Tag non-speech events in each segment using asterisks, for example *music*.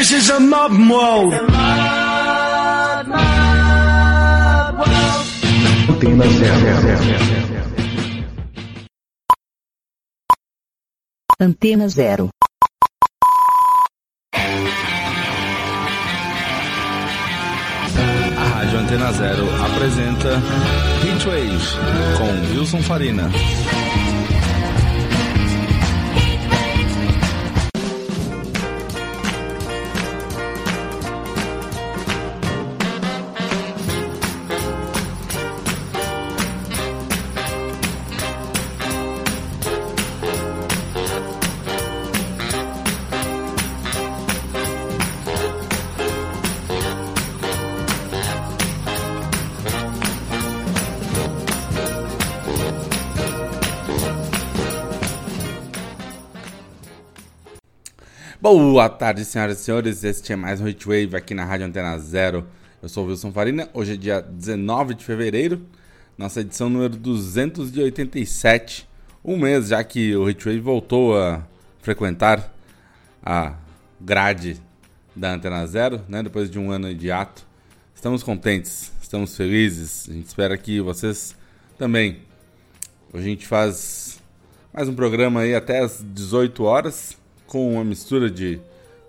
This is a modern world. Antena zero. Antena Zero. A Rádio Antena Zero apresenta Heatwave com Wilson Farina. Boa tarde, senhoras e senhores. Este é mais um Hitwave aqui na Rádio Antena Zero. Eu sou o Wilson Farina. Hoje é dia 19 de fevereiro, nossa edição número 287. Um mês já que o Hitwave voltou a frequentar a grade da Antena Zero, né? Depois de um ano de ato. Estamos contentes, estamos felizes. A gente espera que vocês também. Hoje a gente faz mais um programa aí até às 18 horas com uma mistura de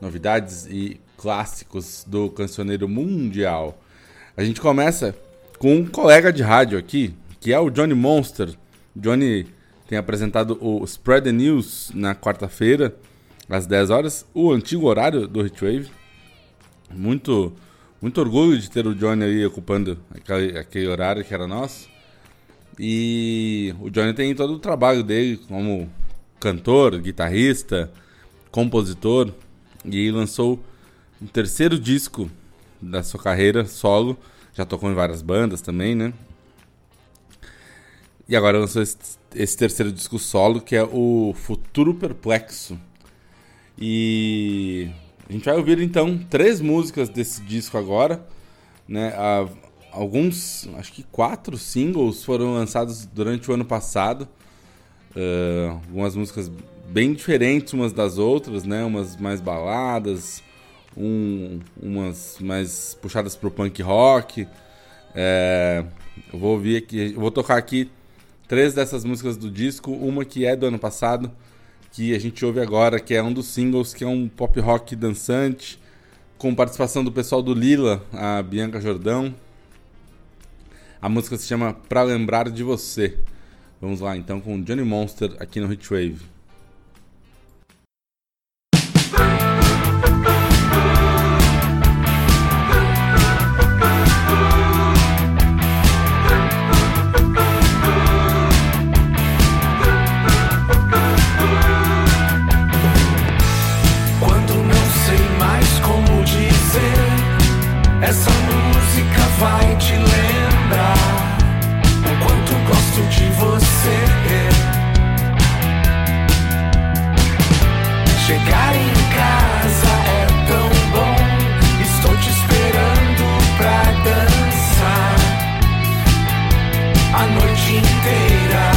novidades e clássicos do cancioneiro mundial. A gente começa com um colega de rádio aqui, que é o Johnny Monster. Johnny tem apresentado o Spread the News na quarta-feira, às 10 horas, o antigo horário do Hitwave. Muito, muito orgulho de ter o Johnny aí ocupando aquele, aquele horário que era nosso. E o Johnny tem todo o trabalho dele como cantor, guitarrista, compositor e lançou o terceiro disco da sua carreira solo. Já tocou em várias bandas também, né? E agora lançou esse, esse terceiro disco solo que é o Futuro Perplexo. E a gente vai ouvir então três músicas desse disco agora, né? alguns, acho que quatro singles foram lançados durante o ano passado. Uh, algumas músicas bem diferentes umas das outras, né? Umas mais baladas, um, umas mais puxadas pro punk rock. É, eu vou ouvir aqui, vou tocar aqui três dessas músicas do disco, uma que é do ano passado, que a gente ouve agora, que é um dos singles, que é um pop rock dançante, com participação do pessoal do Lila, a Bianca Jordão. A música se chama Pra Lembrar de Você. Vamos lá então com Johnny Monster aqui no Hitwave. a noite inteira.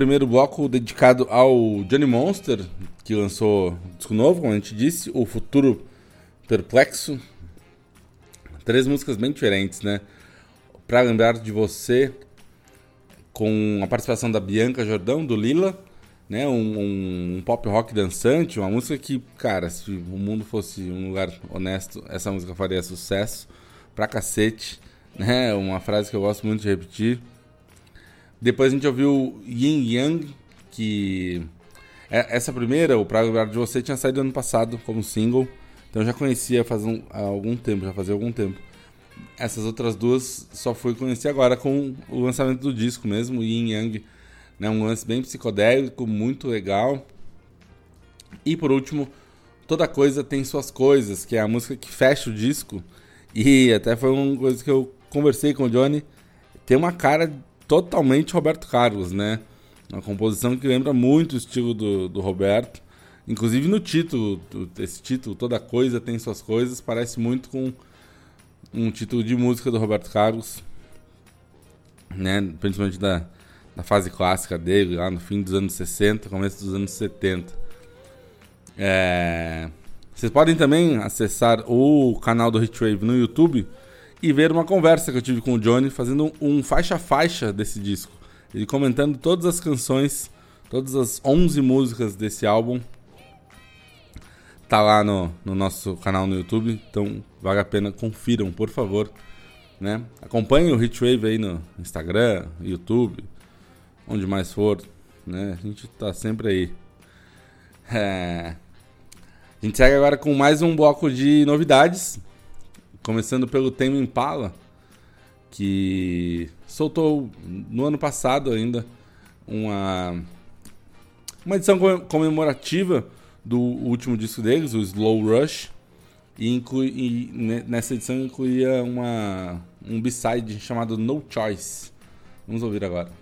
Primeiro bloco dedicado ao Johnny Monster, que lançou disco novo, como a gente disse, O Futuro Perplexo. Três músicas bem diferentes, né? Pra lembrar de você, com a participação da Bianca Jordão, do Lila, né? Um, um, um, pop rock dançante, uma música que, cara, se o mundo fosse um lugar honesto, essa música faria sucesso pra cacete, né? Uma frase que eu gosto muito de repetir. Depois a gente ouviu Yin Yang, que é, essa primeira, o Pra Lembrar de Você, tinha saído ano passado como single, então eu já conhecia faz um, há algum tempo, já fazia algum tempo. Essas outras duas só fui conhecer agora com o lançamento do disco mesmo, Yin Yang. Né, um lance bem psicodélico, muito legal. E por último, Toda Coisa Tem Suas Coisas, que é a música que fecha o disco. E até foi uma coisa que eu conversei com o Johnny. Tem uma cara totalmente Roberto Carlos, né? Uma composição que lembra muito o estilo do, do Roberto. Inclusive no título, esse título, Toda Coisa Tem Suas Coisas, parece muito com um título de música do Roberto Carlos, né? Principalmente da, da fase clássica dele, lá no fim dos anos 60, começo dos anos 70. É... Vocês podem também acessar o canal do Hitwave no YouTube e ver uma conversa que eu tive com o Johnny fazendo um faixa-faixa desse disco. Ele comentando todas as canções, todas as 11 músicas desse álbum tá lá no, no nosso canal no YouTube, então vale a pena, confiram, por favor. Né? Acompanhe o Hitwave aí no Instagram, YouTube, onde mais for. Né? A gente tá sempre aí. É... A gente segue agora com mais um bloco de novidades. Começando pelo Tame Impala, que soltou no ano passado ainda uma, uma edição comemorativa do último disco deles, o Slow Rush, e, inclui, e nessa edição incluía uma, um B-side chamado No Choice. Vamos ouvir agora.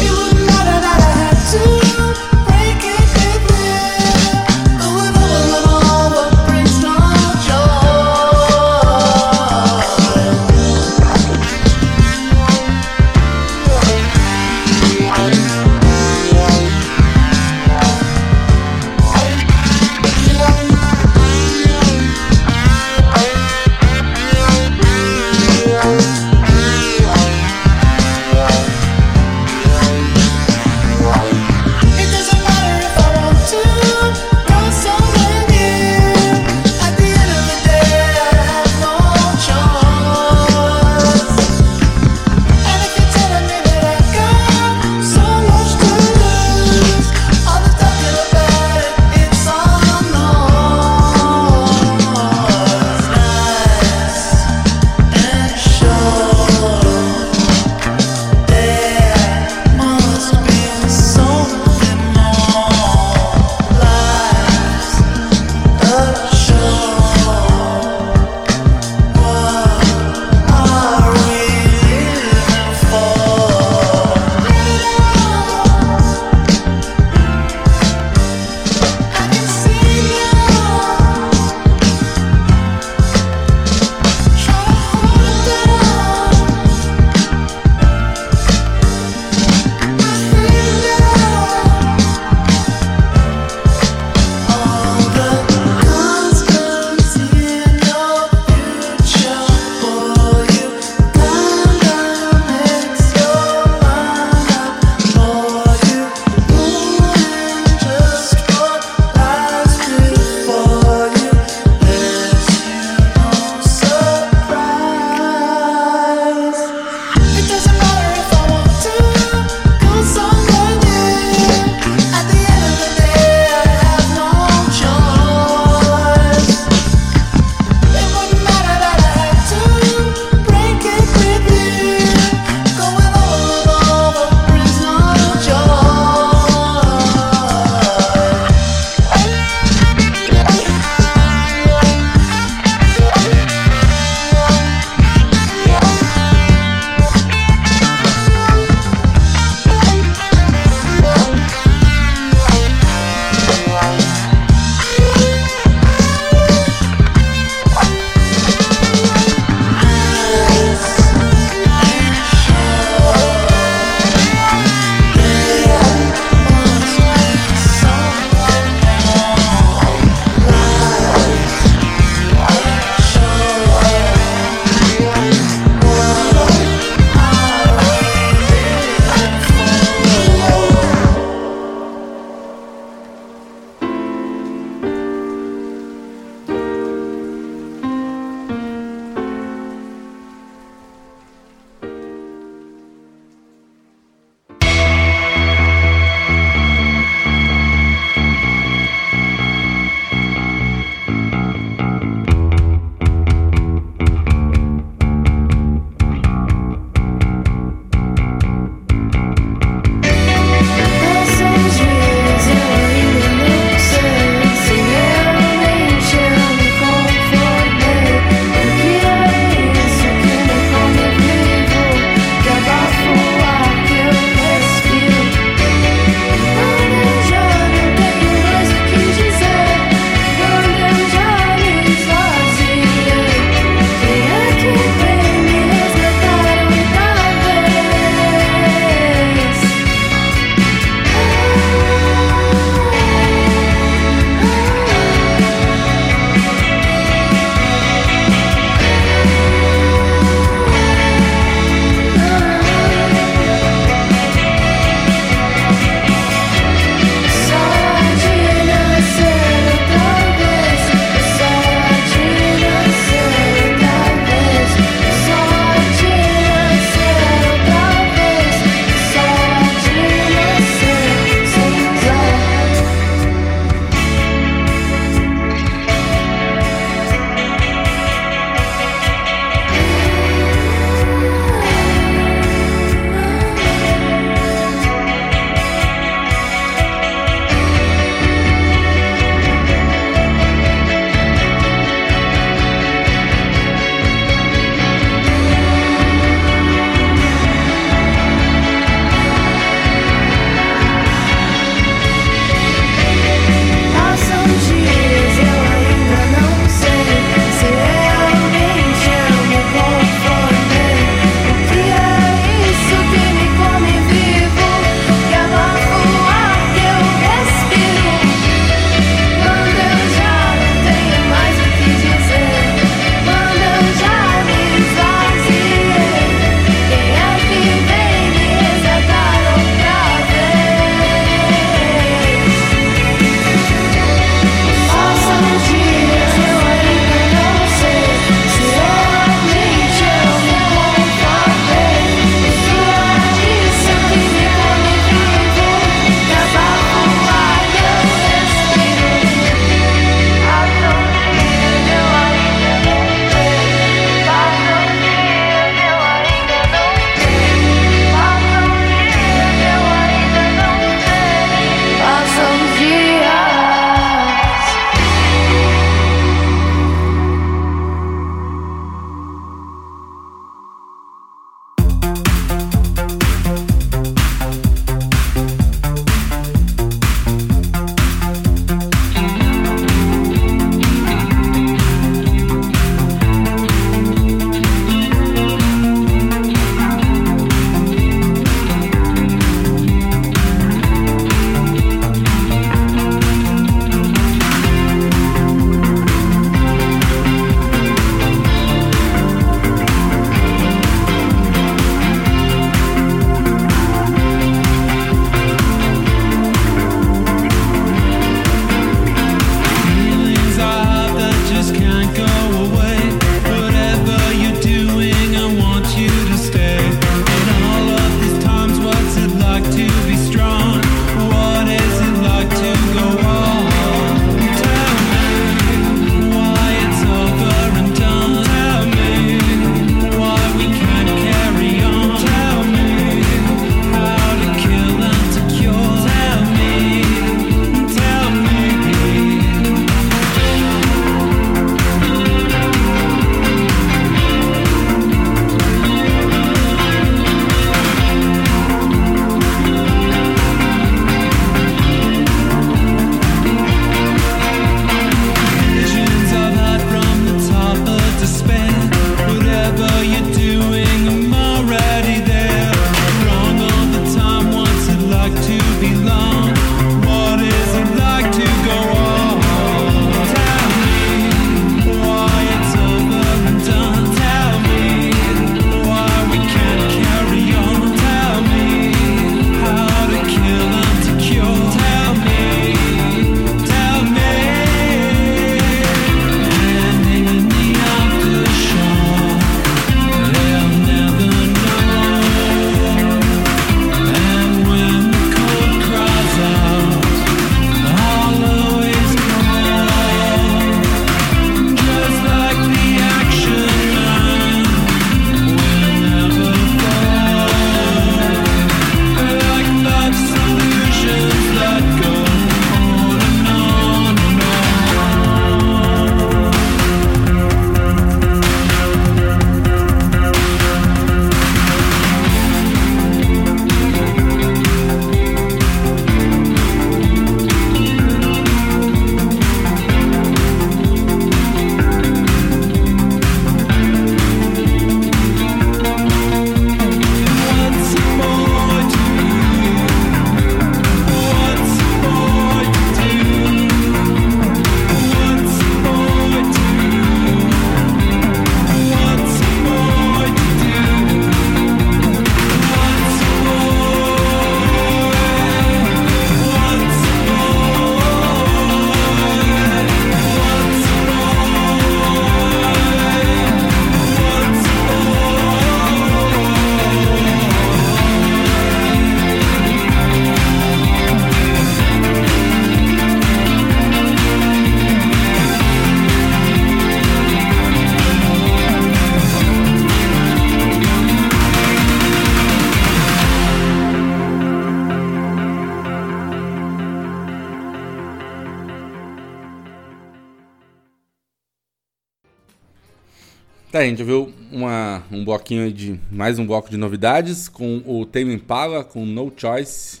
Bloquinho de. Mais um bloco de novidades com o Tame Impala, com No Choice.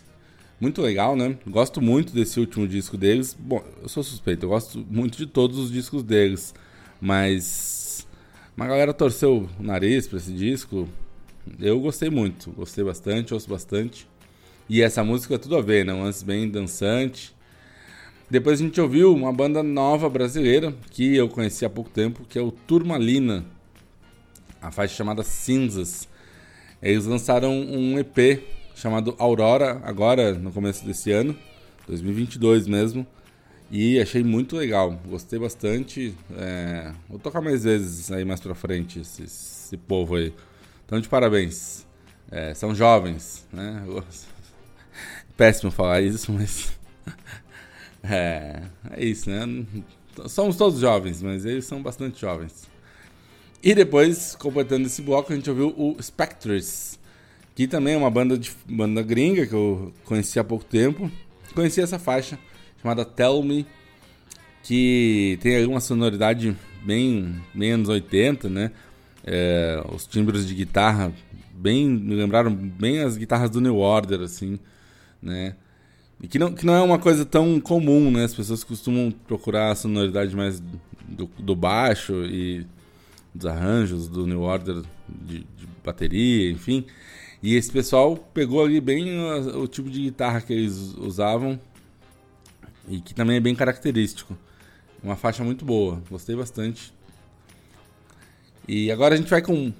Muito legal, né? Gosto muito desse último disco deles. Bom, eu sou suspeito, eu gosto muito de todos os discos deles. Mas. Uma galera torceu o nariz pra esse disco. Eu gostei muito, gostei bastante, ouço bastante. E essa música é tudo a ver, né? Um lance bem dançante. Depois a gente ouviu uma banda nova brasileira que eu conheci há pouco tempo, que é o Turmalina a faixa chamada Cinzas. Eles lançaram um EP chamado Aurora, agora no começo desse ano, 2022 mesmo, e achei muito legal, gostei bastante. É... Vou tocar mais vezes aí mais pra frente esse, esse povo aí. Então, de parabéns. É, são jovens, né? *laughs* Péssimo falar isso, mas. *laughs* é, é isso, né? Somos todos jovens, mas eles são bastante jovens. E depois, completando esse bloco, a gente ouviu o Spectres, que também é uma banda, de, banda gringa que eu conheci há pouco tempo. Conheci essa faixa chamada Tell Me, que tem uma sonoridade bem, bem anos 80, né? É, os timbres de guitarra bem me lembraram bem as guitarras do New Order, assim, né? E que não, que não é uma coisa tão comum, né? As pessoas costumam procurar a sonoridade mais do, do baixo e dos arranjos do New Order de, de bateria, enfim. E esse pessoal pegou ali bem o, o, tipo de guitarra que eles usavam e que também é bem característico. Uma faixa muito boa, gostei bastante. E agora a gente vai com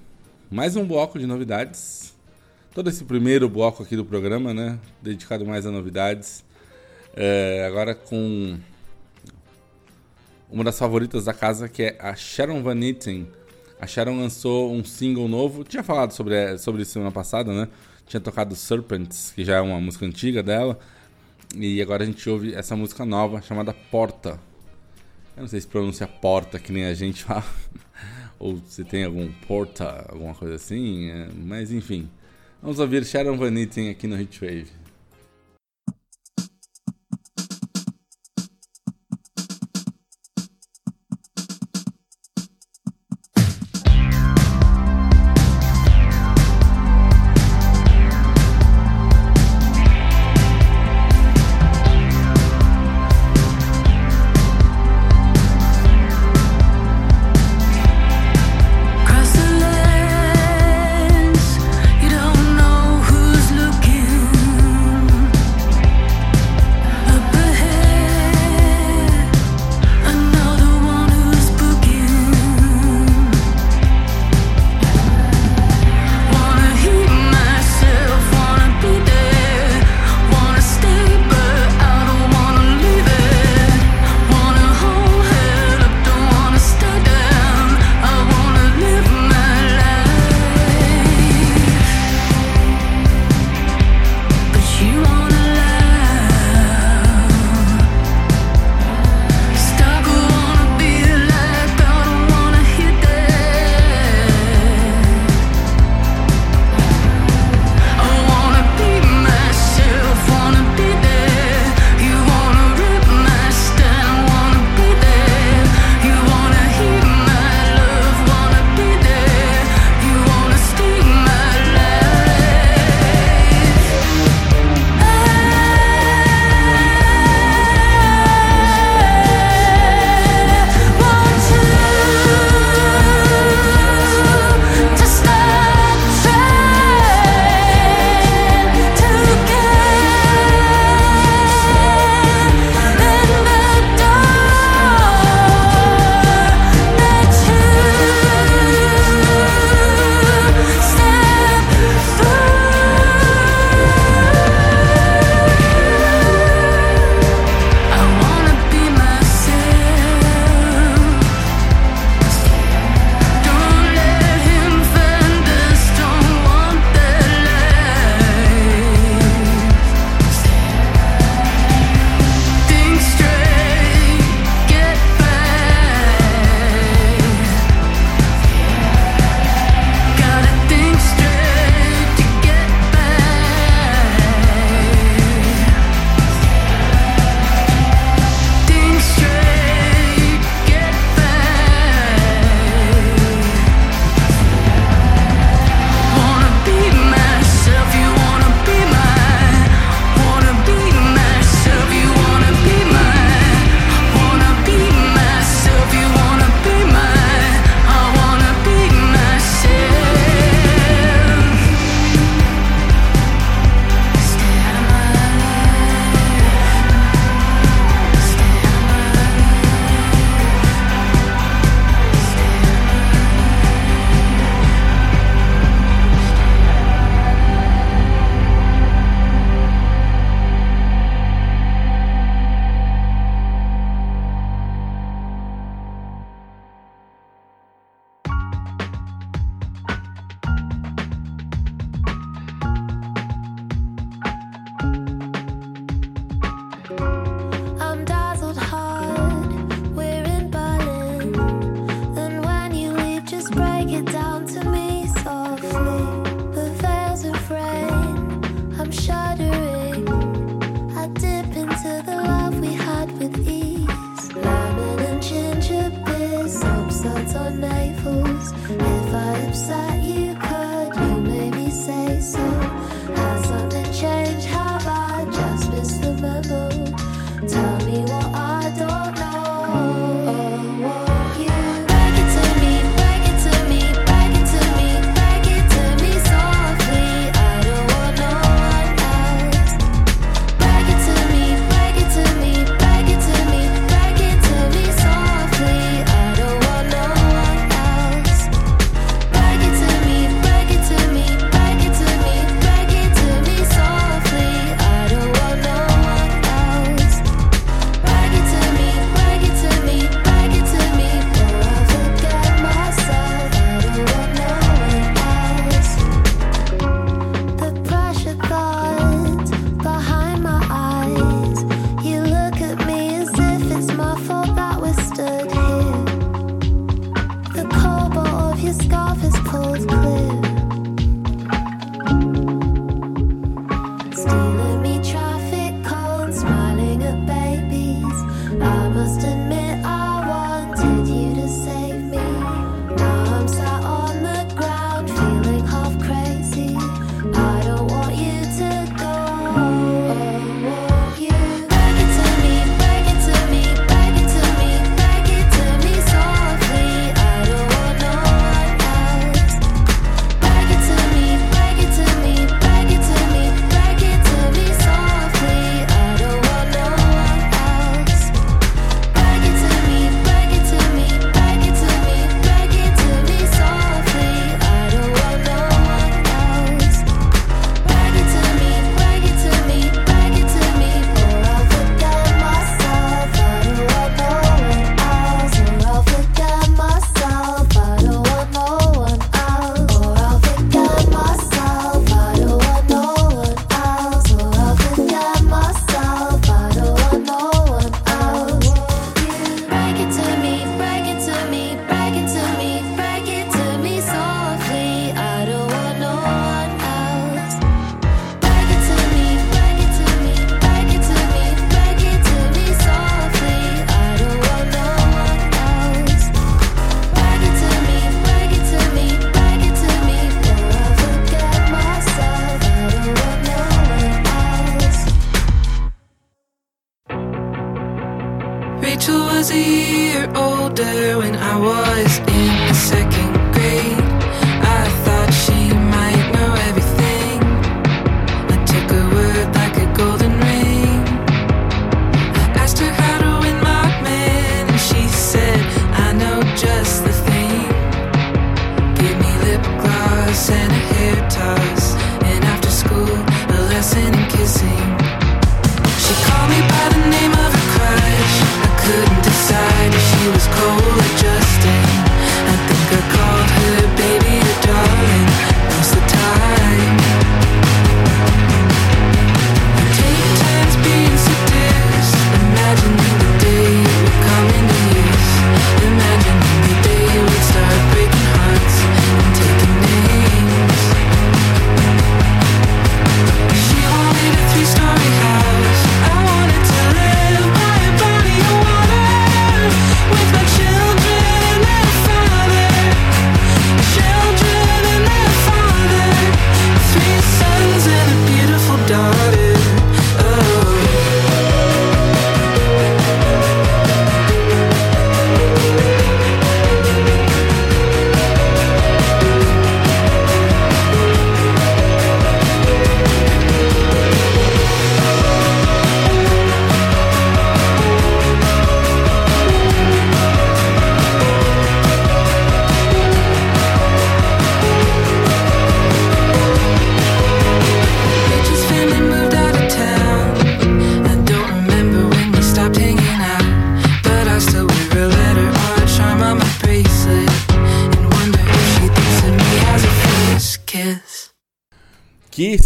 mais um bloco de novidades. Todo esse primeiro bloco aqui do programa, né? Dedicado mais a novidades. É, agora com uma das favoritas da casa, que é a Sharon Van Etten a Sharon lançou um single novo. Tinha falado sobre, sobre isso semana passada, né? Tinha tocado Serpents, que já é uma música antiga dela. E agora a gente ouve essa música nova chamada Porta. Eu não sei se pronuncia Porta, que nem a gente *laughs* fala. Ou se tem algum Porta, alguma coisa assim. É, mas enfim. Vamos ouvir Sharon Van Etten aqui no Hitwave.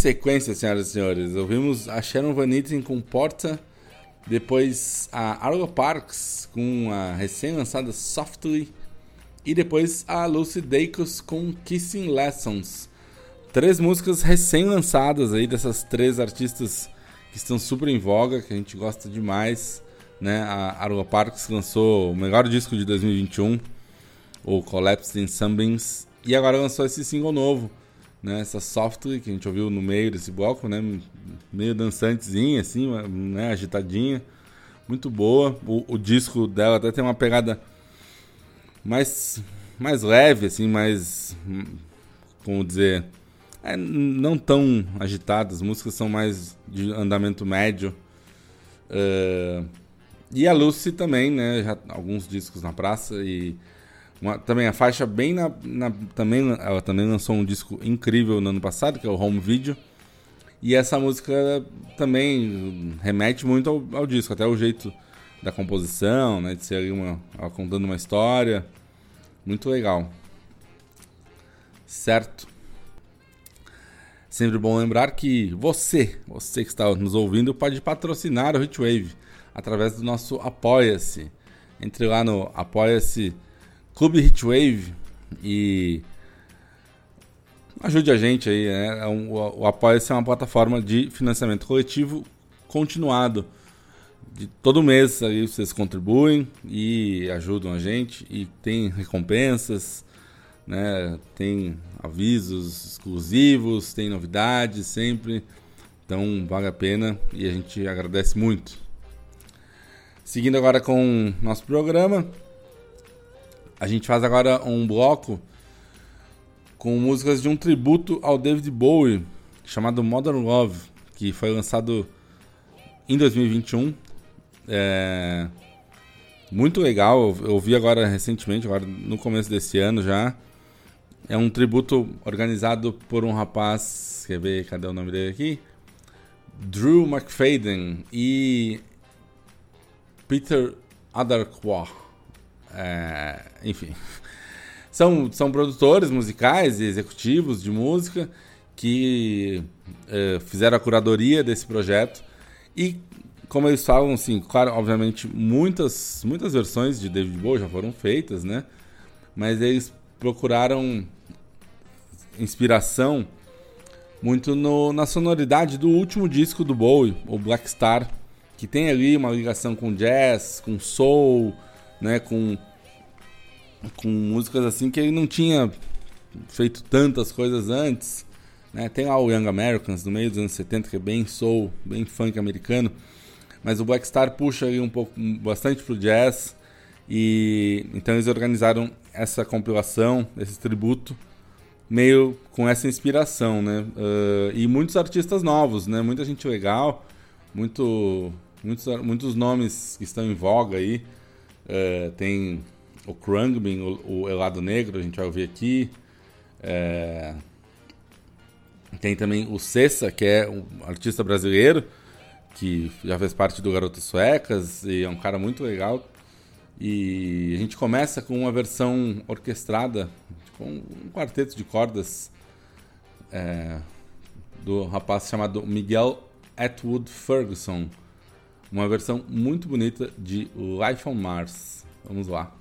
Sequência, senhoras e senhores. Ouvimos a Sharon Van Etten com Porta, depois a Arlo Parks com a recém-lançada Softly e depois a Lucy Dacus com Kissing Lessons. Três músicas recém-lançadas aí dessas três artistas que estão super em voga, que a gente gosta demais. Né? A Arlo Parks lançou o melhor disco de 2021, o Collapsed in Sunbeams, e agora lançou esse single novo, né? Essa Softly que a gente ouviu no meio desse bloco, né? Meio dançantezinha, assim, né? Agitadinha, muito boa. O, o disco dela até tem uma pegada mais, mais leve, assim, mais, como dizer, é, não tão agitadas. As músicas são mais de andamento médio. É, e a Lucy também, né? Já alguns discos na praça e uma- também a faixa bem na, na- também ela também lançou um disco incrível no ano passado que é o Home Video. E essa música também remete muito ao, ao disco até o jeito da composição né de ser uma ela contando uma história. Muito legal. Certo. Sempre bom lembrar que você, você que está nos ouvindo, pode patrocinar o Hitwave através do nosso Apoia-se. Entre lá no Apoia-se Clube Hitwave e ajude a gente aí. Né? É o o Apoia-se é uma plataforma de financiamento coletivo continuado. De todo mês aí vocês contribuem e ajudam a gente e tem recompensas né? Tem avisos exclusivos, tem novidades sempre. Então vale a pena e a gente agradece muito. Seguindo agora com nosso programa, a gente faz agora um bloco com músicas de um tributo ao David Bowie chamado Modern Love, que foi lançado em 2021. É muito legal, eu ouvi agora recentemente, agora no começo desse ano já. É um tributo organizado por um rapaz, quer ver, cadê o nome dele aqui? Drew McFadden e Peter Adarkwa. É, enfim, são, são produtores musicais e executivos de música que eh, fizeram a curadoria desse projeto. E como eles falam, assim, claro, obviamente muitas muitas versões de David Bowie já foram feitas, né? Mas eles procuraram inspiração muito no, na sonoridade do último disco do Bowie, o Black Star, que tem ali uma ligação com jazz, com soul, né, com com músicas assim que ele não tinha feito tantas coisas antes, né? Tem lá o Young Americans no meio dos anos 70 que é bem soul, bem funk americano, mas o Black Star puxa um pouco, bastante pro jazz. E então eles organizaram essa compilação, esse tributo, meio com essa inspiração, né? Uh, e muitos artistas novos, né? Muita gente legal, muito, muitos, muitos nomes que estão em voga aí. Uh, tem o Krungbin, o, o Elado Negro, a gente vai ouvir aqui. É... Tem também o Cessa, que é um artista brasileiro, que já fez parte do Garotas Suecas e é um cara muito legal. E a gente começa com uma versão orquestrada, com um quarteto de cordas é, do rapaz chamado Miguel Atwood Ferguson. Uma versão muito bonita de Life on Mars. Vamos lá.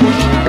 Panic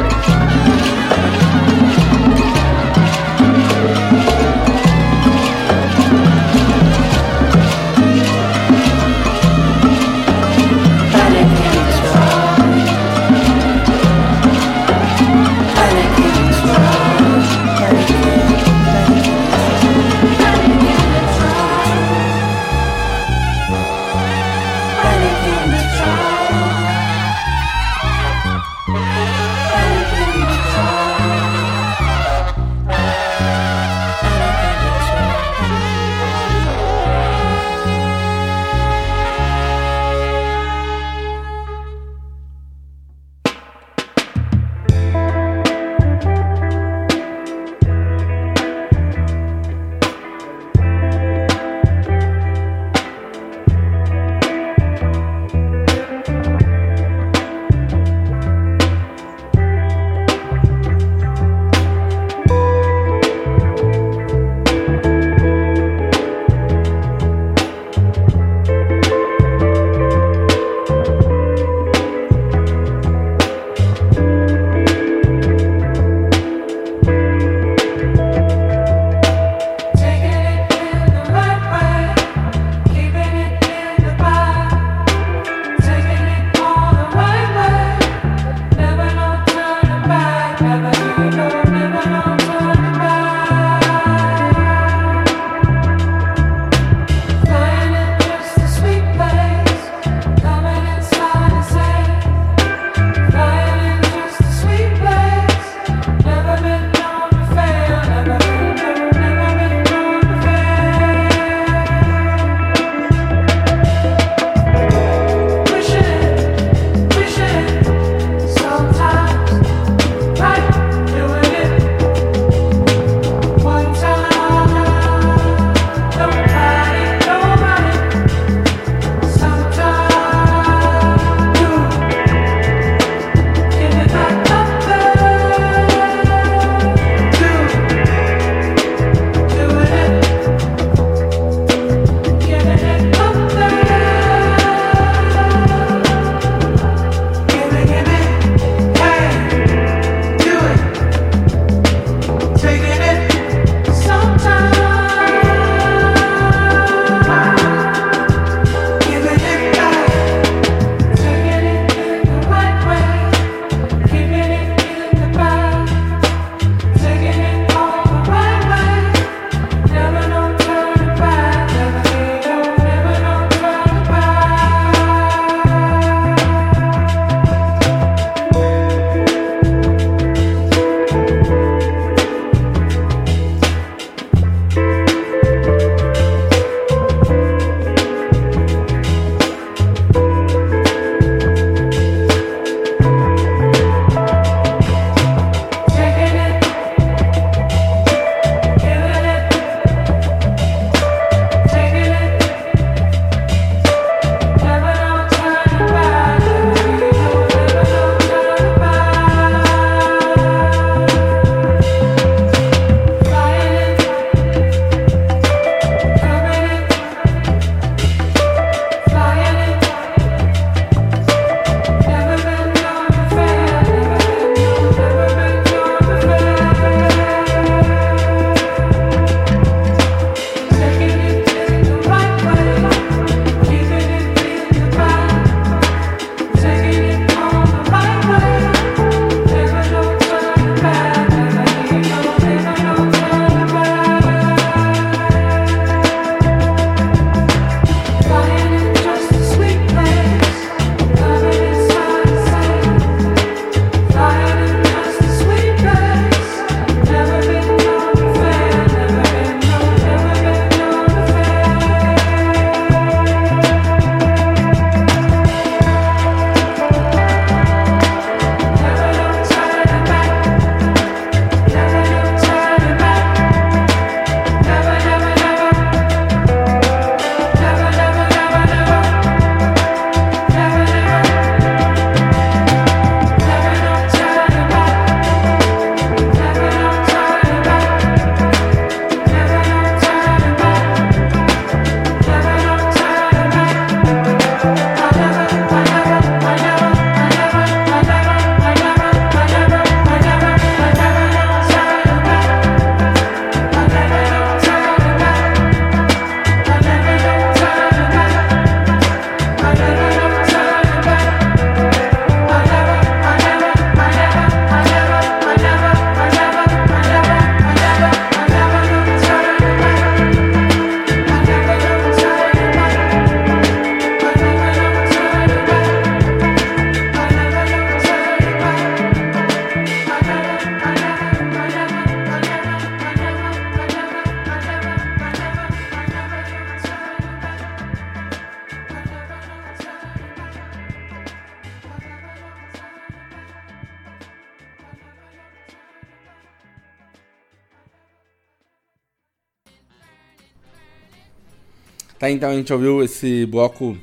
Então a gente ouviu esse bloco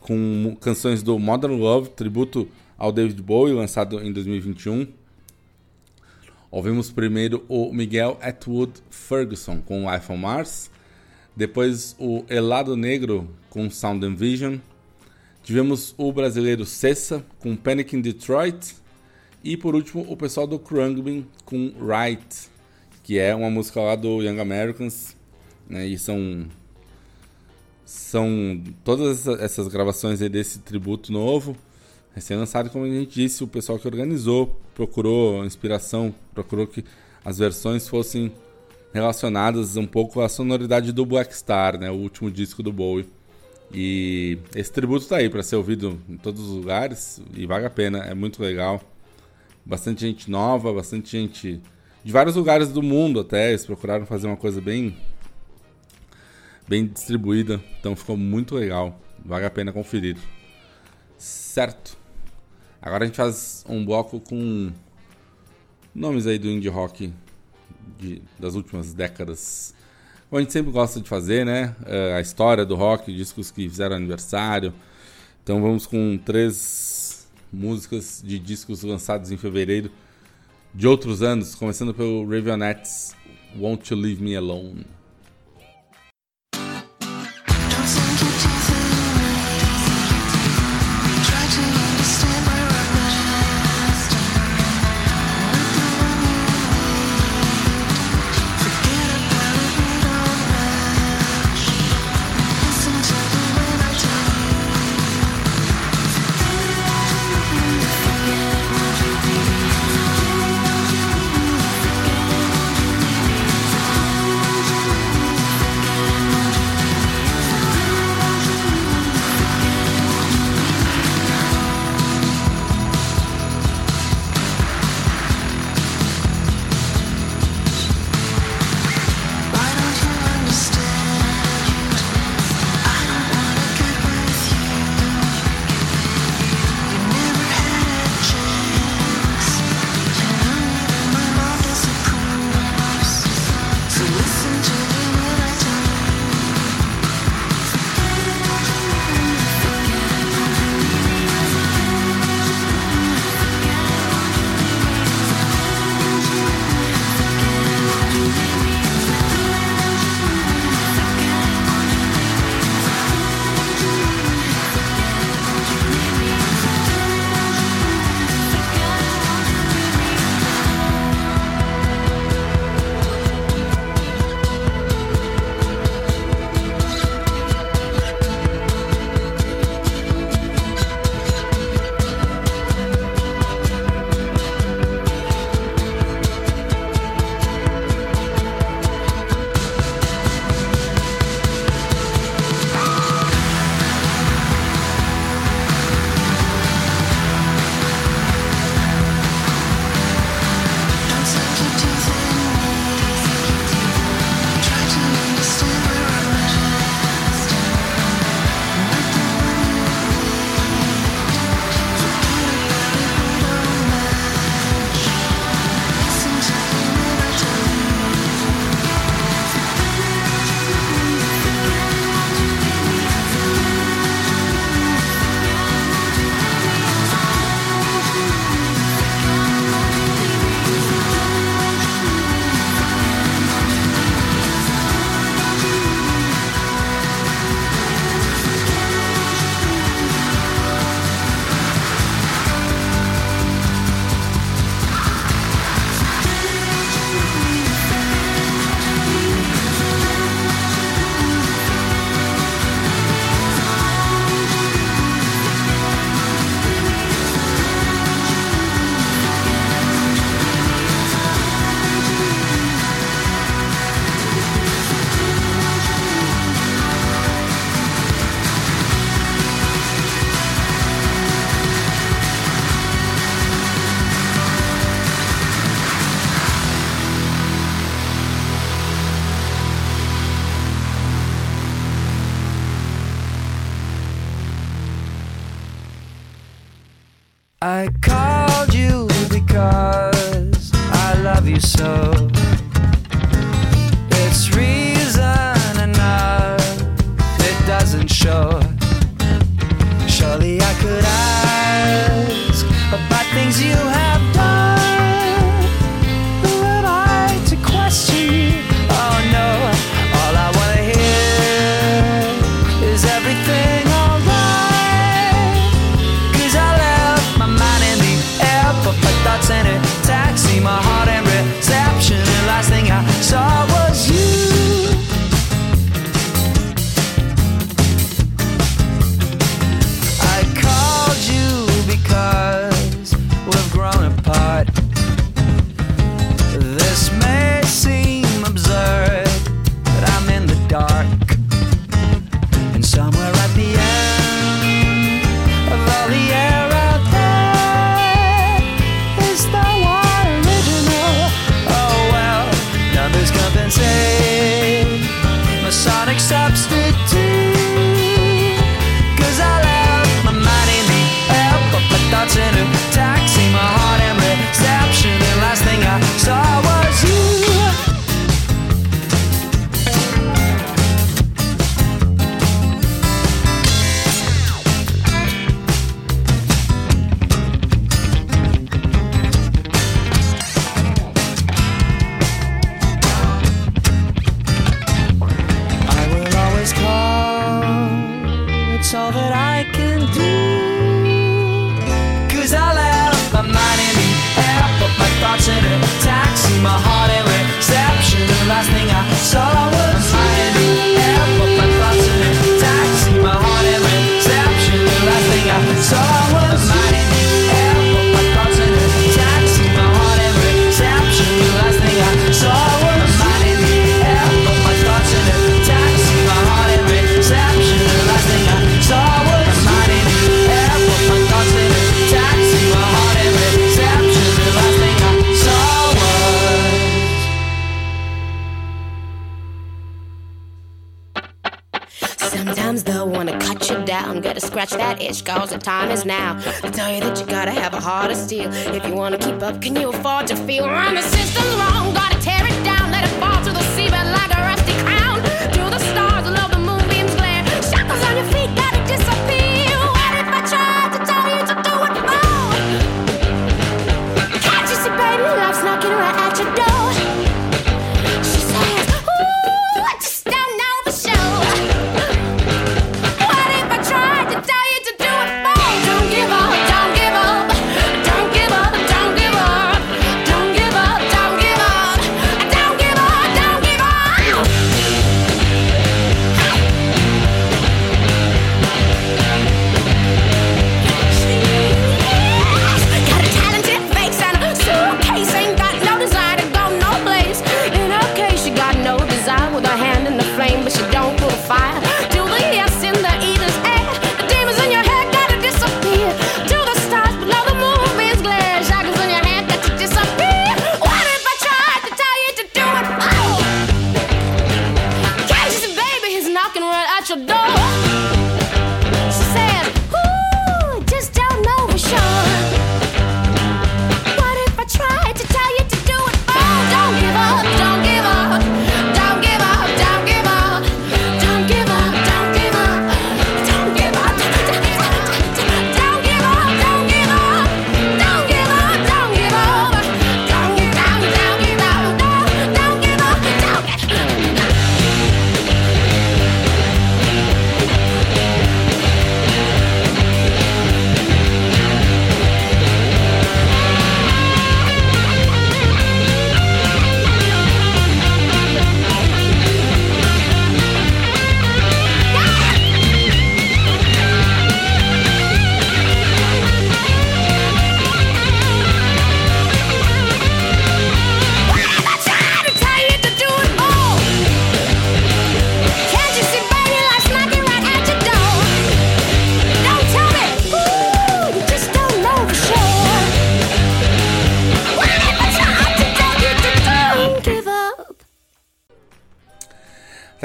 com canções do Modern Love, tributo ao David Bowie, lançado em 2021. Ouvimos primeiro o Miguel Atwood Ferguson com Life on Mars, depois o Elado Negro com Sound and Vision. Tivemos o brasileiro Cessa com Panic in Detroit e por último o pessoal do Krungbin com Right, que é uma música lá do Young Americans, né? E são são todas essas gravações desse tributo novo, recém-lançado, como a gente disse, o pessoal que organizou procurou inspiração, procurou que as versões fossem relacionadas um pouco à sonoridade do Black Star, né, o último disco do Bowie. E esse tributo tá aí para ser ouvido em todos os lugares e vale a pena, é muito legal. Bastante gente nova, bastante gente de vários lugares do mundo até, eles procuraram fazer uma coisa bem bem distribuída, então ficou muito legal. Vale a pena conferir. Certo. Agora a gente faz um bloco com nomes aí do indie rock de, das últimas décadas. Como a gente sempre gosta de fazer, né? É, a história do rock, discos que fizeram aniversário. Então vamos com três músicas de discos lançados em fevereiro de outros anos, começando pelo Raveonettes, Won't You Leave Me Alone.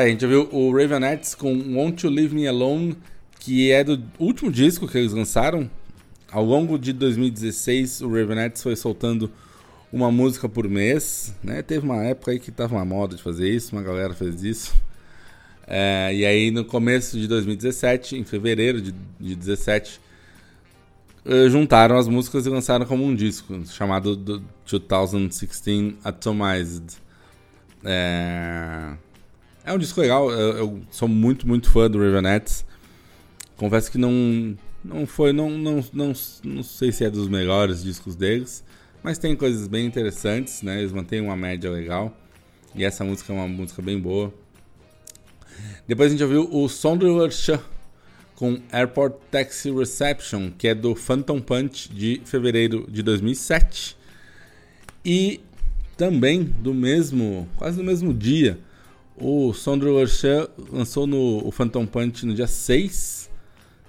a gente viu o Ravenettes com Won't You Leave Me Alone, que é do último disco que eles lançaram. Ao longo de 2016, o Ravenettes foi soltando uma música por mês, né? Teve uma época aí que tava uma moda de fazer isso, uma galera fez isso. É, e aí no começo de 2017, em fevereiro de, 2017 eh, juntaram as músicas e lançaram como um disco, chamado 2016 Atomized. É é um disco legal, eu, eu sou muito, muito fã do Ravenettes. Confesso que não, não foi, não, não, não, não sei se é dos melhores discos deles, mas tem coisas bem interessantes, né? Eles mantêm uma média legal. E essa música é uma música bem boa. Depois a gente ouviu o Sondler Shah com Airport Taxi Reception, que é do Phantom Punch de fevereiro de 2007. E também do mesmo, quase no mesmo dia, o Sondre Shah lançou no o Phantom Punch no dia 6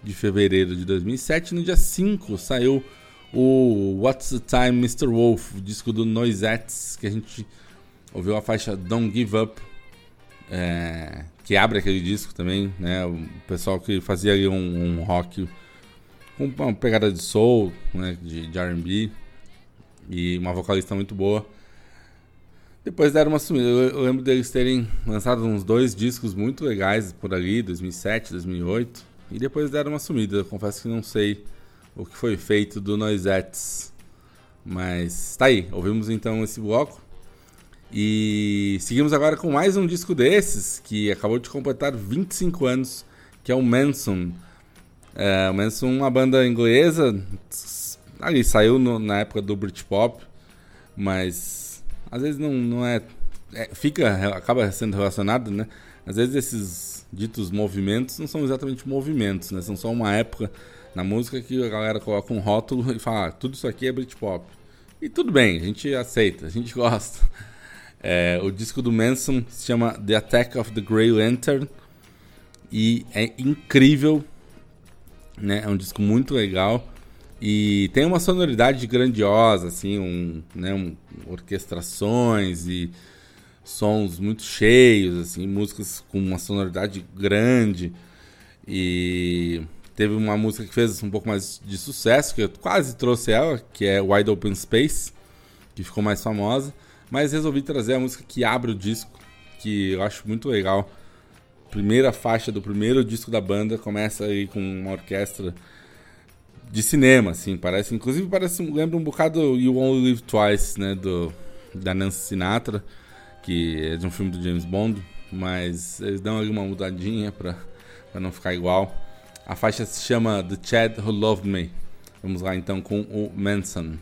de fevereiro de 2007. No dia 5 saiu o What's the Time Mr. Wolf, o disco do Noisettes, que a gente ouviu a faixa Don't Give Up, é, que abre aquele disco também, né? O pessoal que fazia ali um, um rock com uma pegada de soul, né? de, de R&B e uma vocalista muito boa. Depois deram uma sumida. Eu lembro deles terem lançado uns dois discos muito legais por ali, 2007, 2008. E depois deram uma sumida. Eu confesso que não sei o que foi feito do Noisettes. Mas tá aí. Ouvimos então esse bloco. E seguimos agora com mais um disco desses, que acabou de completar 25 anos, que é o Manson. É, o Manson uma banda inglesa, ali saiu no, na época do Britpop, mas às vezes não, não é, é, fica, acaba sendo relacionado, né? Às vezes esses ditos movimentos não são exatamente movimentos, né? São só uma época na música que a galera coloca um rótulo e fala, ah, tudo isso aqui é Britpop. E tudo bem, a gente aceita, a gente *laughs* gosta. É, o disco do Manson se chama The Attack of the Grey Lantern e é incrível, né? É um disco muito legal e tem uma sonoridade grandiosa, assim, um, né, um, orquestrações e sons muito cheios, assim, músicas com uma sonoridade grande e teve uma música que fez um pouco mais de sucesso que eu quase trouxe ela, que é Wide Open Space, que ficou mais famosa. Mas resolvi trazer a música que abre o disco, que eu acho muito legal. Primeira faixa do primeiro disco da banda começa aí com uma orquestra de cinema, assim, parece, inclusive parece, lembra um bocado You Only Live Twice, né, do da Nancy Sinatra, que é de um filme do James Bond, mas eles dão ali uma mudadinha para não ficar igual. A faixa se chama The Chad Who Loved Me. Vamos lá então com o Manson.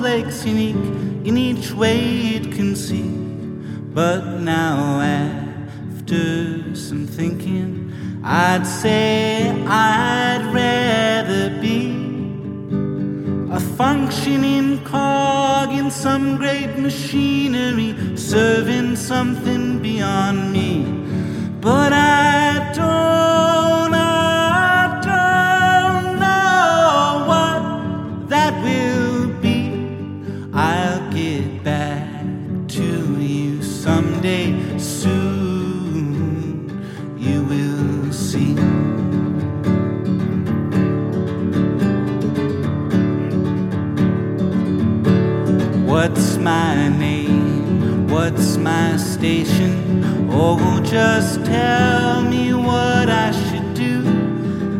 Snowflakes, unique in each way it can see. But now, after some thinking, I'd say I'd rather be a functioning cog in some great machinery, serving something beyond me. But I Oh, just tell me what I should do.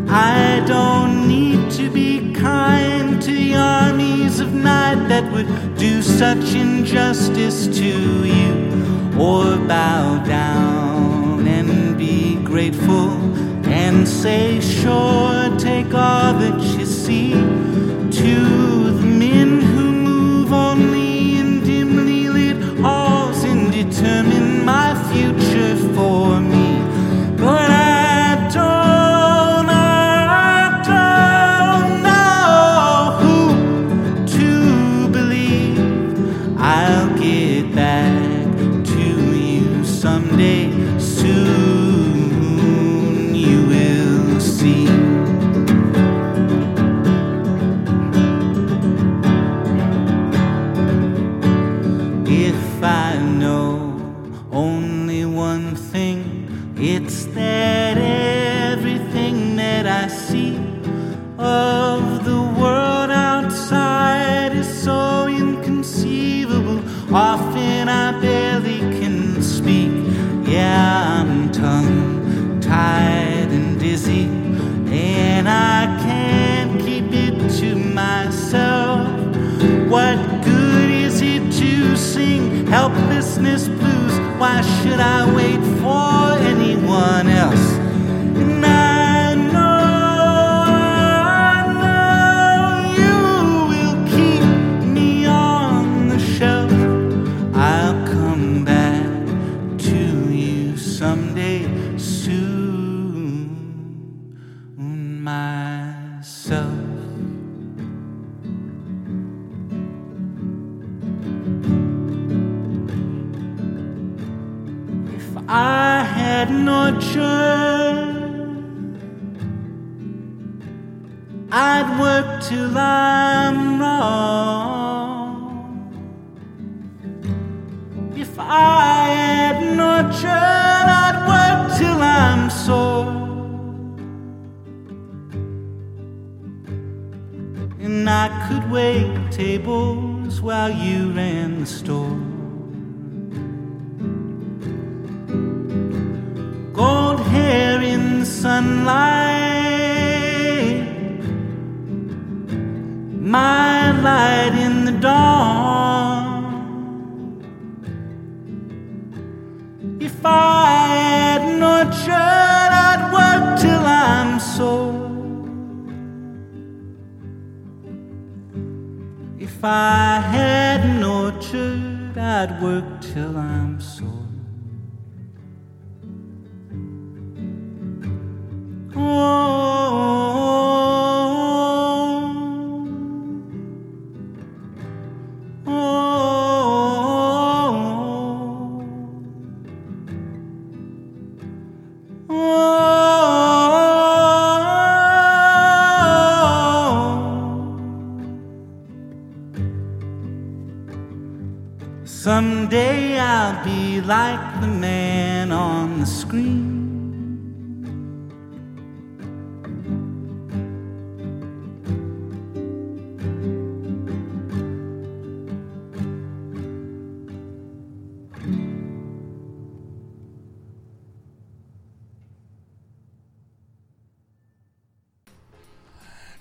I don't need to be kind to the armies of night that would do such injustice to you, or bow down and be grateful and say, Sure, take all that you see. To helplessness blues? Why should I wait I had no choice, I'd work till I'm wrong. If I had no choice, I'd work till I'm sore. And I could wait tables while you ran the store. Sunlight, my light in the dawn. If I had no shirt, I'd work till I'm sore. If I had no shirt, I'd work till I'm sore. Someday I'll be like the man on the screen.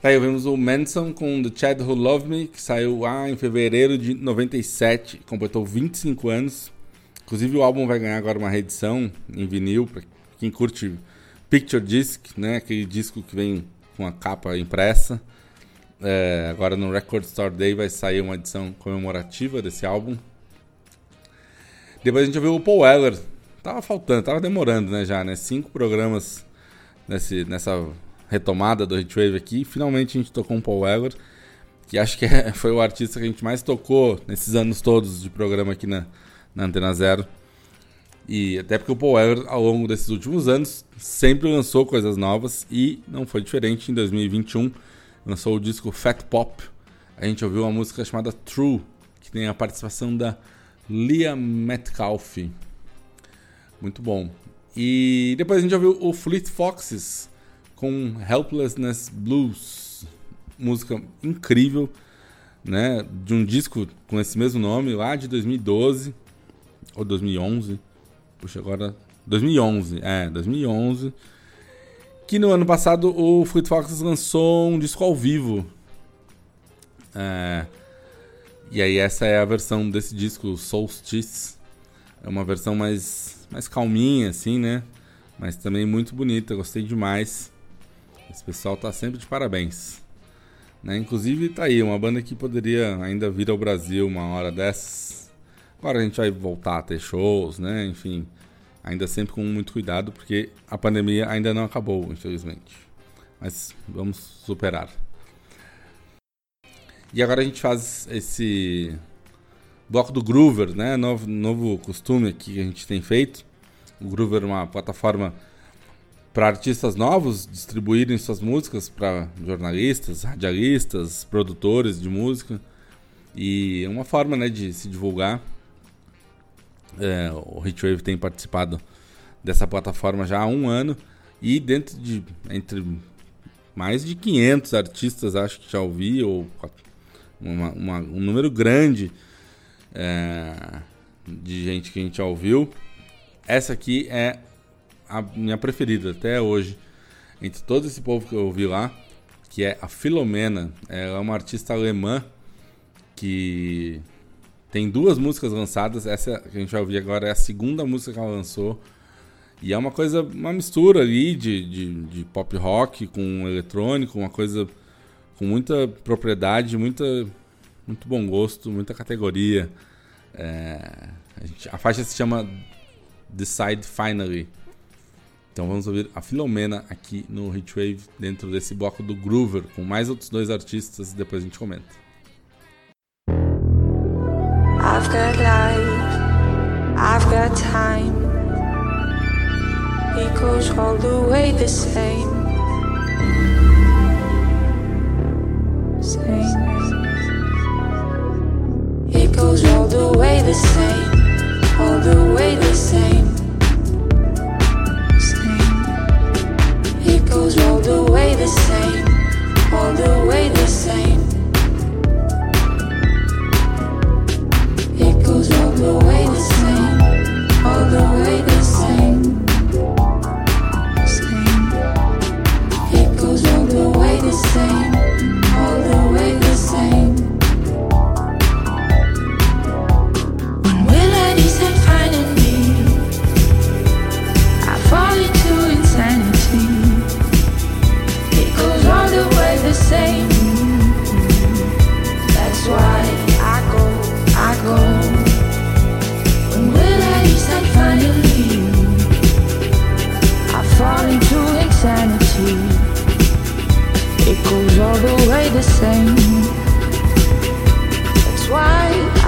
Aí, ouvimos o Manson com The Chad Who Love Me, que saiu lá em fevereiro de 97, completou 25 anos. Inclusive o álbum vai ganhar agora uma reedição em vinil, pra quem curte Picture Disc, né? Aquele disco que vem com a capa impressa. É, agora no Record Store Day vai sair uma edição comemorativa desse álbum. Depois a gente ouviu o Paul Weller. Tava faltando, tava demorando, né, já, né? Cinco programas nesse, nessa retomada do Hitwave aqui. Finalmente a gente tocou um Paul Weller, que acho que é, *laughs* foi o artista que a gente mais tocou nesses anos todos de programa aqui na, na Antena Zero. E até porque o Paul Weller, ao longo desses últimos anos, sempre lançou coisas novas e não foi diferente em 2021. Lançou o disco Fat Pop. A gente ouviu uma música chamada True, que tem a participação da Leah Metcalf. Muito bom. E depois a gente ouviu o Fleet Foxes com Helplessness Blues. Música incrível, né? De um disco com esse mesmo nome, lá de 2012 ou 2011. Puxa, agora 2011, é, 2011. Que no ano passado o Fleet Foxes lançou um disco ao vivo. É, e aí essa é a versão desse disco, Solstice. É uma versão mais, mais calminha, assim, né? Mas também muito bonita, gostei demais. Esse pessoal tá sempre de parabéns. Né? Inclusive tá aí, uma banda que poderia ainda vir ao Brasil uma hora dessas. Agora a gente vai voltar a ter shows, né? Enfim, ainda sempre com muito cuidado, porque a pandemia ainda não acabou, infelizmente. Mas vamos superar. E agora a gente faz esse bloco do Groover, né? Novo, novo costume aqui que a gente tem feito. O Groover é uma plataforma para artistas novos distribuírem suas músicas para jornalistas, radialistas, produtores de música. E é uma forma né, de se divulgar. É, o Hitwave tem participado dessa plataforma já há um ano. E dentro de entre mais de 500 artistas, acho que já ouvi, ou uma, uma, um número grande é, de gente que a gente já ouviu. Essa aqui é a minha preferida até hoje, entre todo esse povo que eu ouvi lá, que é a Filomena. Ela é uma artista alemã que tem duas músicas lançadas. Essa que a gente vai ouvir agora é a segunda música que ela lançou. E é uma coisa, uma mistura ali de, de, de pop rock com eletrônico, uma coisa com muita propriedade, muita, muito bom gosto, muita categoria. É, a, gente, a faixa se chama Decide Finally. Então vamos ouvir a Filomena aqui no Hitwave, dentro desse bloco do Groover, com mais outros dois artistas e depois a gente comenta. I've got life, I've got time. It goes all the way the same. Same. It goes all the way the same, all the way the same. All the way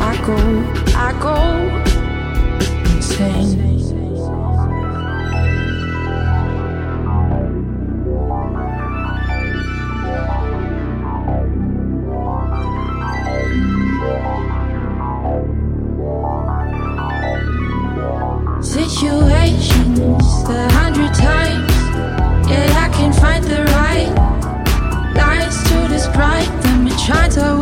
I go, I go. When lines to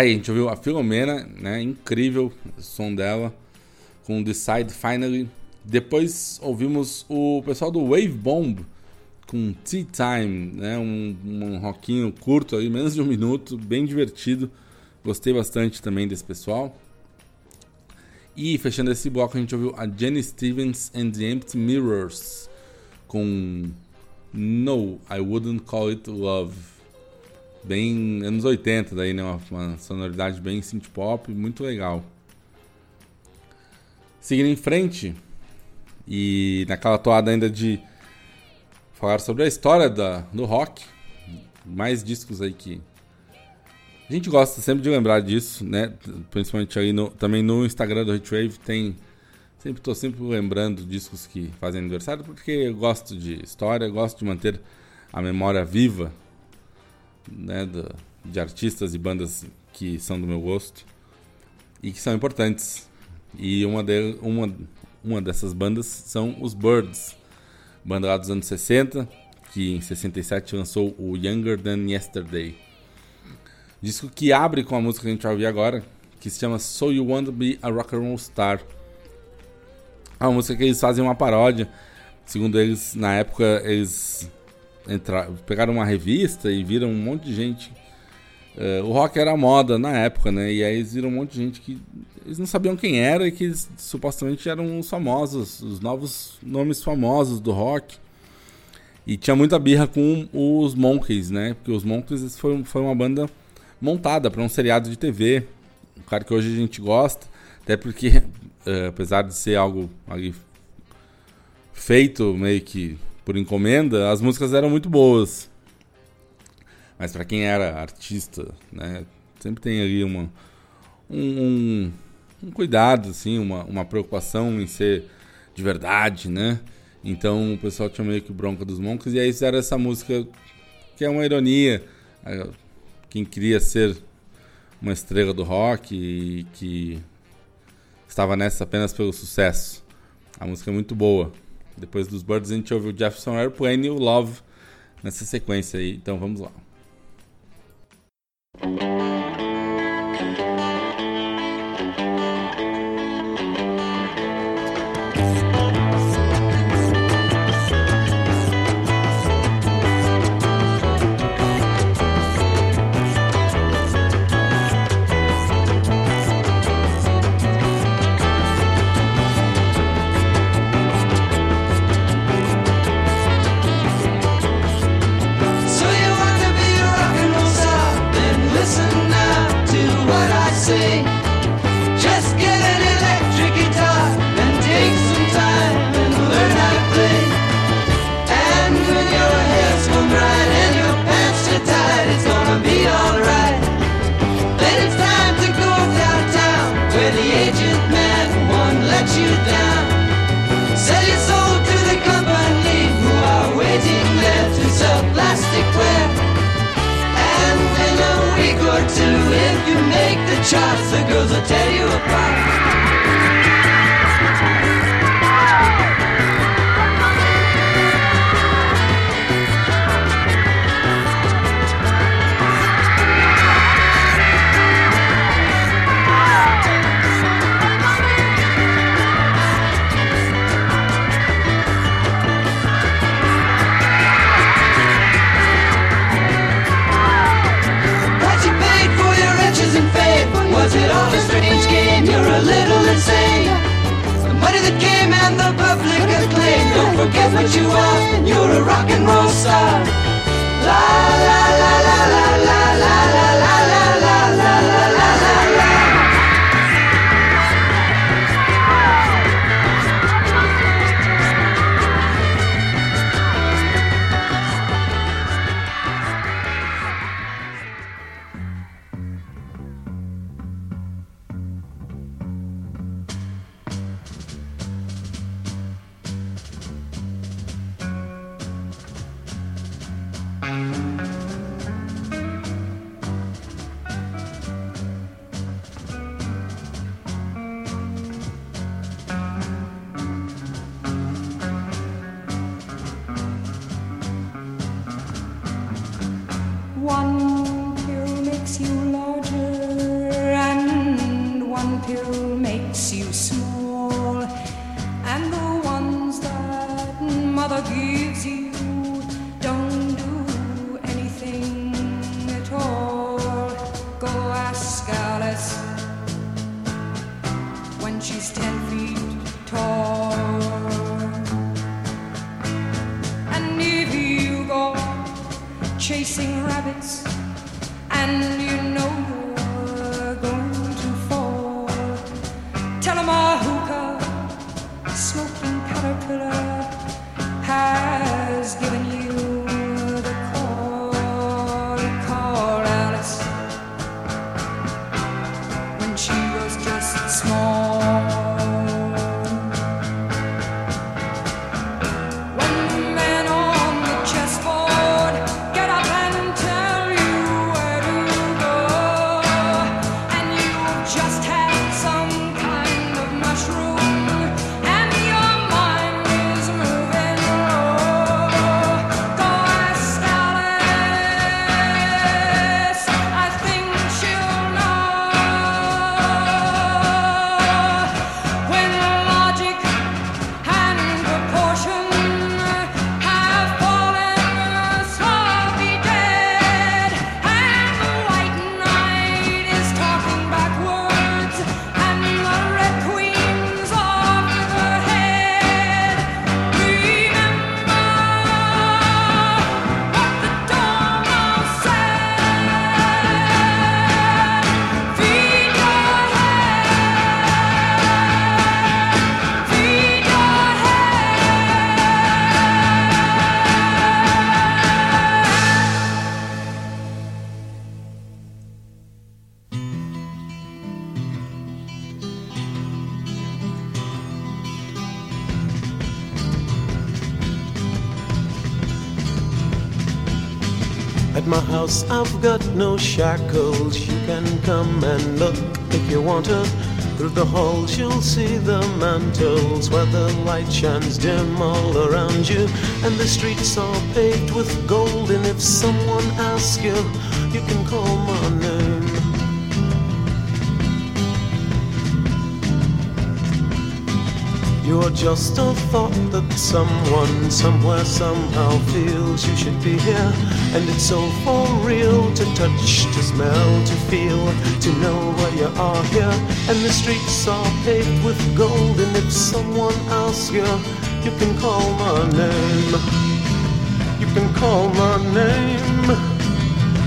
Tá aí, a gente ouviu a Filomena, né? Incrível o som dela, com Decide Finally. Depois ouvimos o pessoal do Wave Bomb com Tea Time, né? Um, um rockinho curto aí, menos de um minuto, bem divertido. Gostei bastante também desse pessoal. E fechando esse bloco, a gente ouviu a Jenny Stevens and the Empty Mirrors com No, I Wouldn't Call It Love bem anos 80 daí, né? Uma, uma sonoridade bem synth pop, muito legal. Seguindo em frente, e naquela toada ainda de falar sobre a história da, do rock, mais discos aí que a gente gosta sempre de lembrar disso, né? Principalmente aí no, também no Instagram do Hitwave tem sempre tô sempre lembrando discos que fazem aniversário porque eu gosto de história, gosto de manter a memória viva né, do, de artistas e bandas que são do meu gosto e que são importantes. E uma, de, uma, uma dessas bandas são os Birds, banda lá dos anos 60, que em 67 lançou o Younger Than Yesterday. Disco que abre com a música que a gente vai ouvir agora, que se chama So You Want to Be a Rock and Roll Star. É uma música que eles fazem uma paródia. Segundo eles, na época, eles entraram, pegaram uma revista e viram um monte de gente. Uh, o rock era moda na época, né? E aí eles viram um monte de gente que eles não sabiam quem era e que supostamente eram os famosos, os novos nomes famosos do rock. E tinha muita birra com os Monkeys, né? Porque os Monkeys foi, foi uma banda montada para um seriado de TV. Um cara que hoje a gente gosta, até porque, uh, *laughs* apesar de ser algo ali, feito meio que por encomenda, as músicas eram muito boas. Mas para quem era artista, né, sempre tem ali uma, um, um, cuidado, assim, uma, uma preocupação em ser de verdade, né? Então o pessoal tinha meio que bronca dos Monks e aí fizeram essa música que é uma ironia quem queria ser uma estrela do rock e que estava nessa apenas pelo sucesso. A música é muito boa. Depois dos Birds a gente ouviu o Jefferson Airplane e o Love nessa sequência aí. Então vamos lá. Acclaim what you are? You're a rock and roll star chasing rabbits, and I've got no shackles. You can come and look if you want to. Through the halls, you'll see the mantles where the light shines dim all around you. And the streets are paved with gold. And if someone asks you, you can call my name. You're just a thought that someone somewhere somehow feels you should be here. And it's so for real to touch, to smell, to feel, to know where you are here. And the streets are paved with gold. And if someone asks you, you can call my name. You can call my name.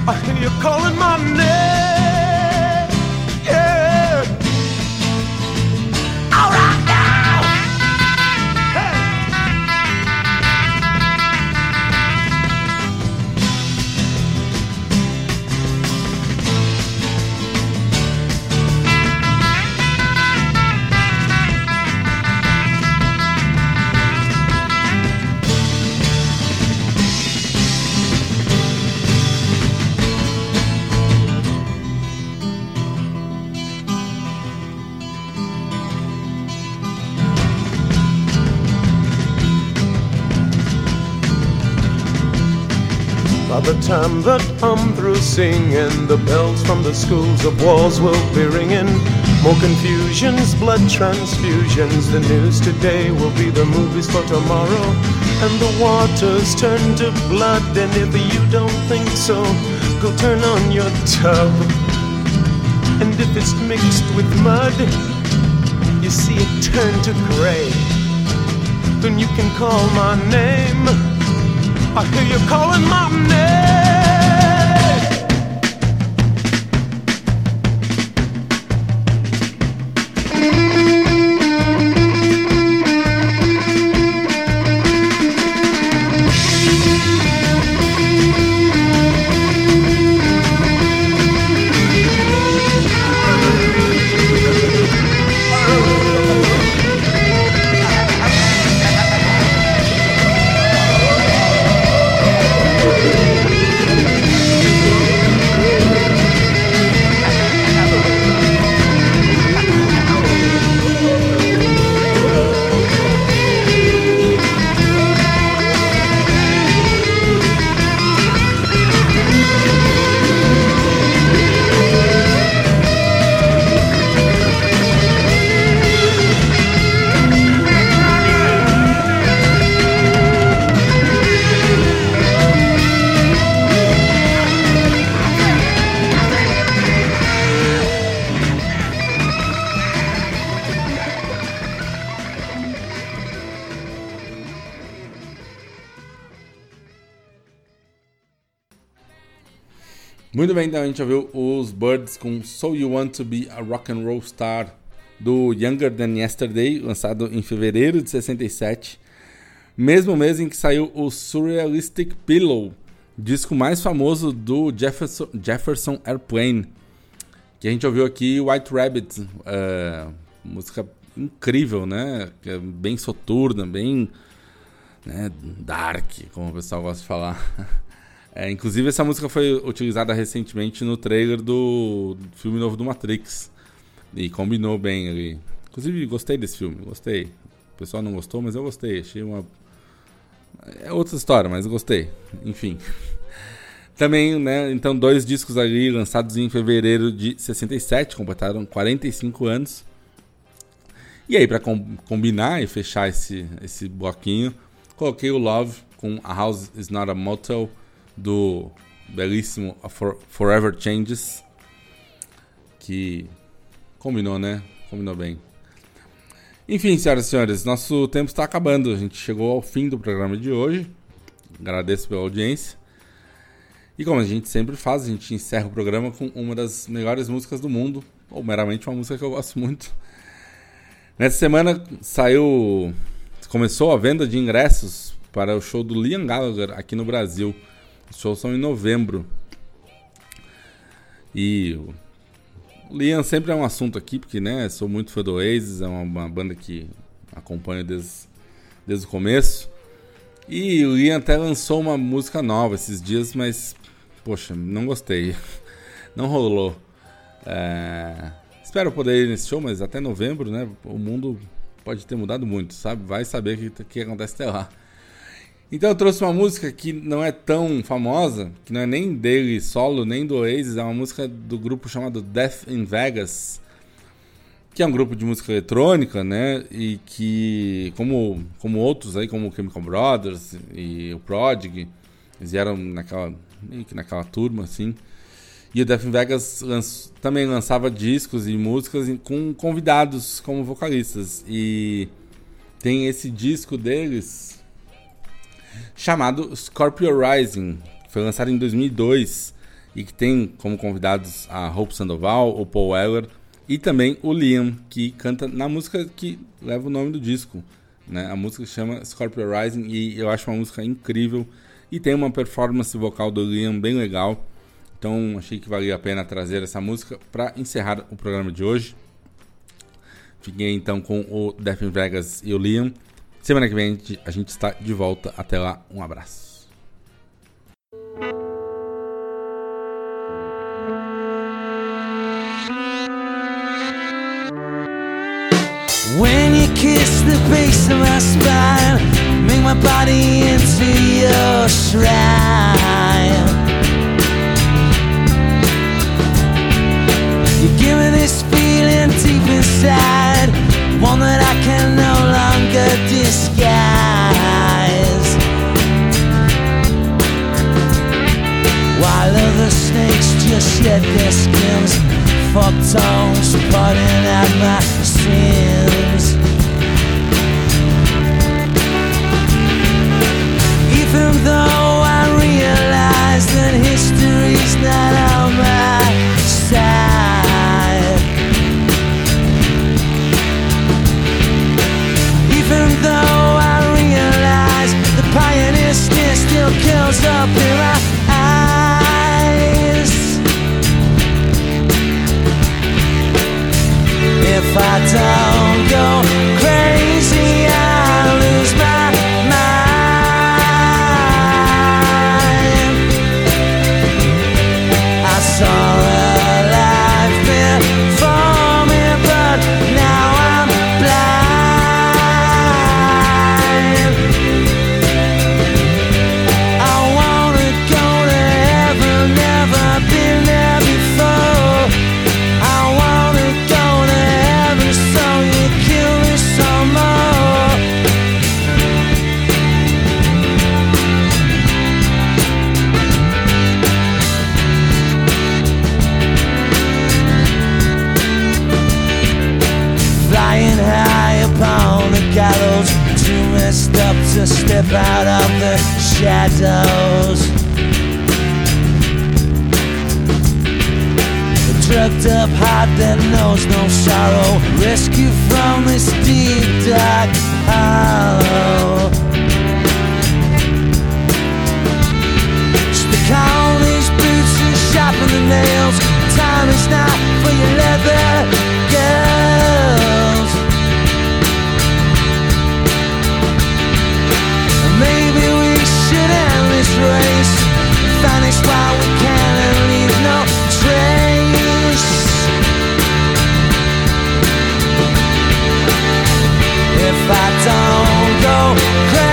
I hear you calling my name. Through singing, the bells from the schools of wars will be ringing. More confusions, blood transfusions. The news today will be the movies for tomorrow. And the waters turn to blood. And if you don't think so, go turn on your tub. And if it's mixed with mud, you see it turn to gray. Then you can call my name. I hear you calling my name. A gente ouviu os Birds com So You Want to Be a Rock and Roll Star do Younger Than Yesterday, lançado em fevereiro de 67, mesmo mês em que saiu o Surrealistic Pillow, disco mais famoso do Jefferson, Jefferson Airplane, que a gente ouviu aqui White Rabbit, é, música incrível, né? É Bem soturna, bem né, dark, como o pessoal gosta de falar. *laughs* É, inclusive, essa música foi utilizada recentemente no trailer do filme novo do Matrix. E combinou bem ali. Inclusive, gostei desse filme, gostei. O pessoal não gostou, mas eu gostei. Achei uma. É outra história, mas gostei. Enfim. *laughs* Também, né? Então, dois discos ali lançados em fevereiro de 67, completaram 45 anos. E aí, para com combinar e fechar esse, esse bloquinho, coloquei o Love com A House Is Not a Motel do belíssimo For Forever Changes, que combinou, né? Combinou bem. Enfim, senhoras e senhores, nosso tempo está acabando. A gente chegou ao fim do programa de hoje. Agradeço pela audiência. E como a gente sempre faz, a gente encerra o programa com uma das melhores músicas do mundo, ou meramente uma música que eu gosto muito. Nessa semana saiu. Começou a venda de ingressos para o show do Liam Gallagher aqui no Brasil. Os shows são em novembro. E o Liam sempre é um assunto aqui, porque né, sou muito fã do Oasis, é uma, uma banda que acompanho desde, desde o começo. E o Liam até lançou uma música nova esses dias, mas poxa, não gostei. *laughs* Não rolou. É, Espero poder ir nesse show, mas até novembro, né? O mundo pode ter mudado muito, sabe? Vai saber o que, que acontece até lá. Então eu trouxe uma música que não é tão famosa, que não é nem dele solo, nem do Oasis, é uma música do grupo chamado Death in Vegas, que é um grupo de música eletrônica, né? E que, como, como outros aí, como o Chemical Brothers e o Prodigy, eles vieram naquela, meio que naquela turma, assim. E o Death in Vegas lanç, também lançava discos e músicas com convidados como vocalistas. E tem esse disco deles chamado Scorpio Rising, foi lançado em 2002 e que tem como convidados a Hope Sandoval, o Paul Weller e também o Liam, que canta na música que leva o nome do disco. Né? A música chama Scorpio Rising e eu acho uma música incrível e tem uma performance vocal do Liam bem legal. Então achei que valia a pena trazer essa música para encerrar o programa de hoje. Fiquei então com o Death in Vegas e o Liam. Semana que vem a gente, está de volta. Até lá, um abraço. When you kiss the base of my spine, make my body into your shrine. You give me this feeling deep inside, one that I can no longer disguise. While other snakes just shed their skins, fuck tongues putting out my sins. Even though I realize that history's not on my If I don't go shadows. Drugged up heart that knows no sorrow, rescue from this deep dark hollow. Stick on these boots and sharpen the nails. Time is not for your leather While we can and leave no trace. If I don't go crazy,